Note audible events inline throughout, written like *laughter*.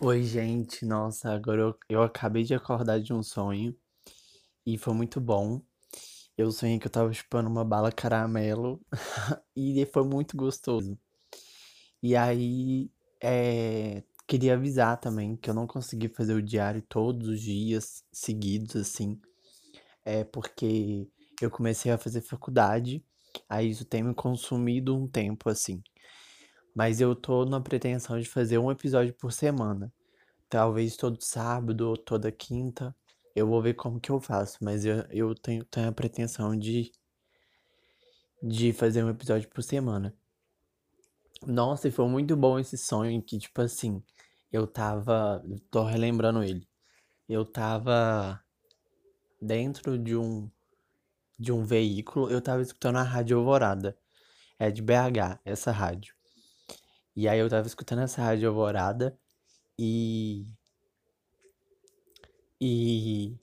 Oi, gente. Nossa, agora eu, eu acabei de acordar de um sonho e foi muito bom. Eu sonhei que eu tava chupando uma bala caramelo *laughs* e foi muito gostoso. E aí, é, queria avisar também que eu não consegui fazer o diário todos os dias seguidos, assim, é porque eu comecei a fazer faculdade, aí isso tem me consumido um tempo, assim. Mas eu tô na pretensão de fazer um episódio por semana. Talvez todo sábado ou toda quinta. Eu vou ver como que eu faço, mas eu, eu tenho, tenho a pretensão de, de fazer um episódio por semana. Nossa, e foi muito bom esse sonho em que, tipo assim, eu tava. Tô relembrando ele. Eu tava dentro de um, de um veículo, eu tava escutando a Rádio Alvorada. É de BH, essa rádio. E aí eu tava escutando essa Rádio Alvorada e. E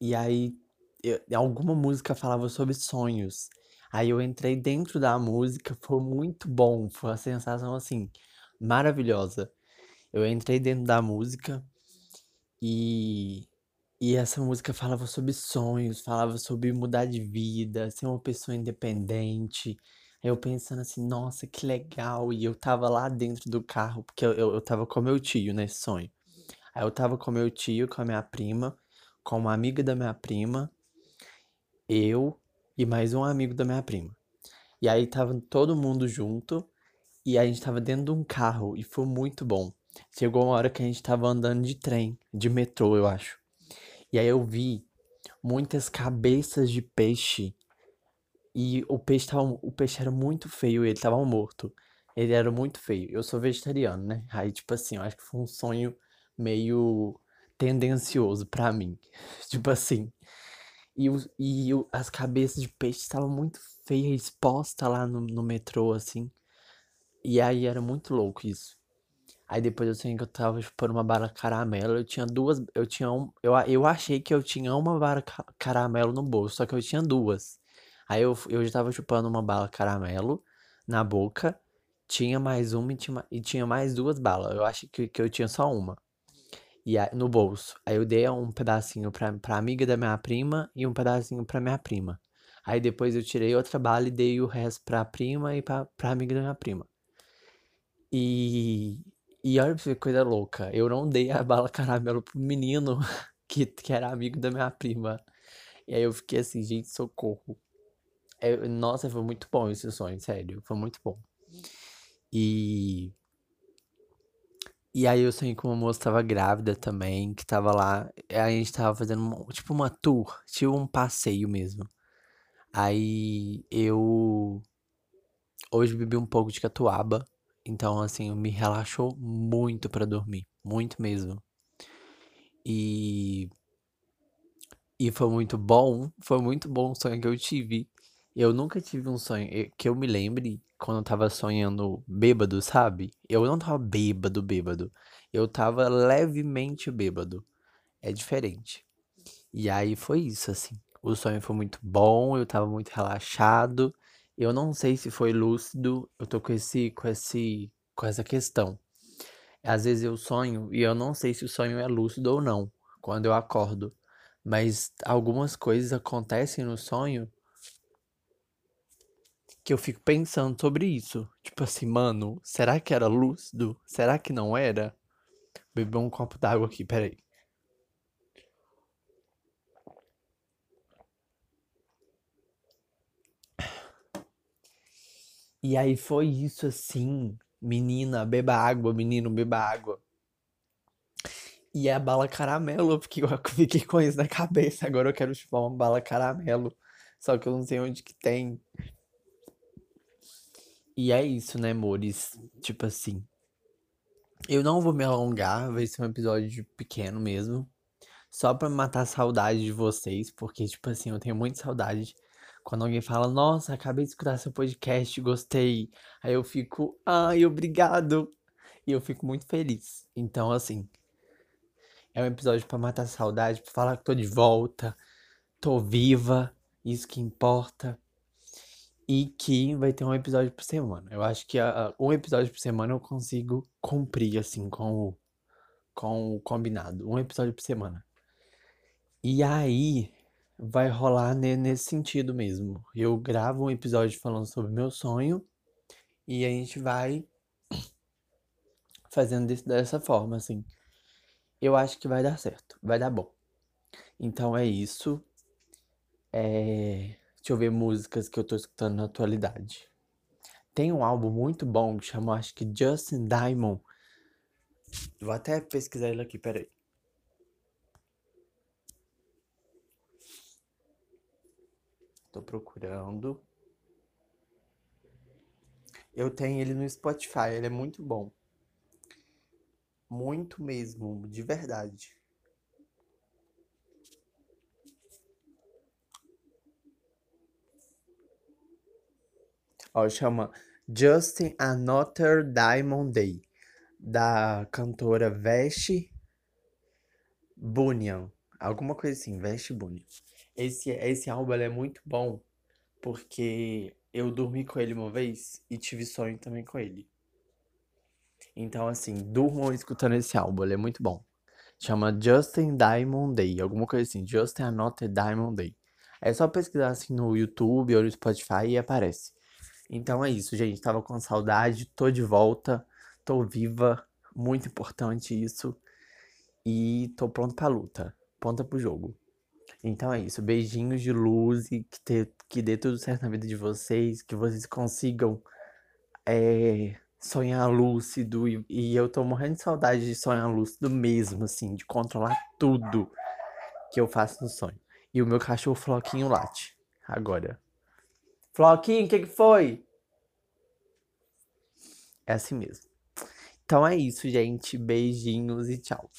E aí, eu- alguma música falava sobre sonhos. Aí eu entrei dentro da música, foi muito bom, foi uma sensação assim, maravilhosa. Eu entrei dentro da música e, e essa música falava sobre sonhos, falava sobre mudar de vida, ser uma pessoa independente. Eu pensando assim, nossa, que legal. E eu tava lá dentro do carro, porque eu, eu, eu tava com meu tio nesse sonho. Aí eu tava com meu tio, com a minha prima, com uma amiga da minha prima eu e mais um amigo da minha prima. E aí tava todo mundo junto e a gente tava dentro de um carro e foi muito bom. Chegou uma hora que a gente tava andando de trem, de metrô, eu acho. E aí eu vi muitas cabeças de peixe e o peixe tava, o peixe era muito feio, ele tava morto. Ele era muito feio. Eu sou vegetariano, né? Aí tipo assim, eu acho que foi um sonho meio tendencioso pra mim. *laughs* Tipo assim, e, os- e o- as cabeças de peixe estavam muito feias, expostas lá no, no metrô, assim. E aí era muito louco isso. Aí depois eu sei que eu tava chupando uma bala caramelo. Eu tinha duas. Eu tinha um. Eu, eu achei que eu tinha uma bala ca- caramelo no bolso, só que eu tinha duas. Aí eu, eu já tava chupando uma bala caramelo na boca. Tinha mais uma e tinha, e tinha mais duas balas. Eu achei que, que eu tinha só uma. E aí, no bolso. Aí eu dei um pedacinho pra, pra amiga da minha prima e um pedacinho pra minha prima. Aí depois eu tirei outra bala e dei o resto pra prima e pra, pra amiga da minha prima. E, e olha pra você que coisa louca. Eu não dei a bala *laughs* caramelo pro menino *laughs* que, que era amigo da minha prima. E aí eu fiquei assim, gente, socorro. É, nossa, foi muito bom esse sonho, sério. Foi muito bom. E, e aí eu sonhei que uma moça tava grávida também, que tava lá. A gente tava fazendo uma- tipo uma tour, tipo um passeio mesmo. Aí eu hoje bebi um pouco de catuaba. Então, assim, me relaxou muito pra dormir. Muito mesmo. E, e foi muito bom. Foi muito bom o sonho que eu tive. Eu nunca tive um sonho eh, que eu me lembre quando eu tava sonhando bêbado, sabe? Eu não tava bêbado, bêbado. Eu tava levemente bêbado. É diferente. E aí foi isso, assim. O sonho foi muito bom, eu tava muito relaxado. Eu não sei se foi lúcido, eu tô com esse, com esse, com essa questão. Às vezes eu sonho e eu não sei se o sonho é lúcido ou não, quando eu acordo. Mas algumas coisas acontecem no sonho que eu fico pensando sobre isso. Tipo assim, mano, será que era lúcido? Será que não era? Beber um copo d'água aqui, peraí. E aí foi isso assim, menina, beba água, menino, beba água. E a bala caramelo, porque eu *laughs* fiquei com isso na cabeça. Agora eu quero chupar uma bala caramelo. Só que eu não sei onde que tem. E é isso, né, amores? Tipo assim, eu não vou me alongar, vai ser um episódio pequeno mesmo. Só pra matar a saudade de vocês, porque, tipo assim, eu tenho muita saudade. Quando alguém fala, nossa, acabei de escutar seu podcast, gostei. Aí eu fico, ai, obrigado. E eu fico muito feliz. Então, assim, é um episódio pra matar a saudade, pra falar que tô de volta, tô viva, isso que importa. E que vai ter um episódio por semana. Eu acho que a, um episódio por semana eu consigo cumprir, assim, com o, com o combinado. Um episódio por semana. E aí vai rolar nesse sentido mesmo. Eu gravo um episódio falando sobre meu sonho e a gente vai fazendo dessa forma, assim. Eu acho que vai dar certo, vai dar bom. Então é isso. É... Deixa eu ver músicas que eu tô escutando na atualidade. Tem um álbum muito bom que chama, acho que Justin Diamond. Vou até pesquisar ele aqui, peraí. Tô procurando. Eu tenho ele no Spotify, ele é muito bom. Muito mesmo, de verdade. Ó, chama Justin Another Diamond Day, da cantora Veste Bunyan. Alguma coisa assim, Veste Bunyan. Esse, esse álbum é muito bom porque eu dormi com ele uma vez e tive sonho também com ele. Então, assim, durmam escutando esse álbum, ele é muito bom. Chama Justin Diamond Day, alguma coisa assim, Justin Another Diamond Day. É só pesquisar assim no YouTube ou no Spotify e aparece. Então é isso, gente. Tava com saudade, tô de volta, tô viva, muito importante isso. E tô pronto pra luta, pronta pro jogo. Então é isso, beijinhos de luz e que, te, que dê tudo certo na vida de vocês, que vocês consigam é, sonhar lúcido. E, e eu tô morrendo de saudade de sonhar lúcido mesmo, assim, de controlar tudo que eu faço no sonho. E o meu cachorro Floquinho late agora. Floquinho, o que, que foi? É assim mesmo. Então é isso, gente. Beijinhos e tchau.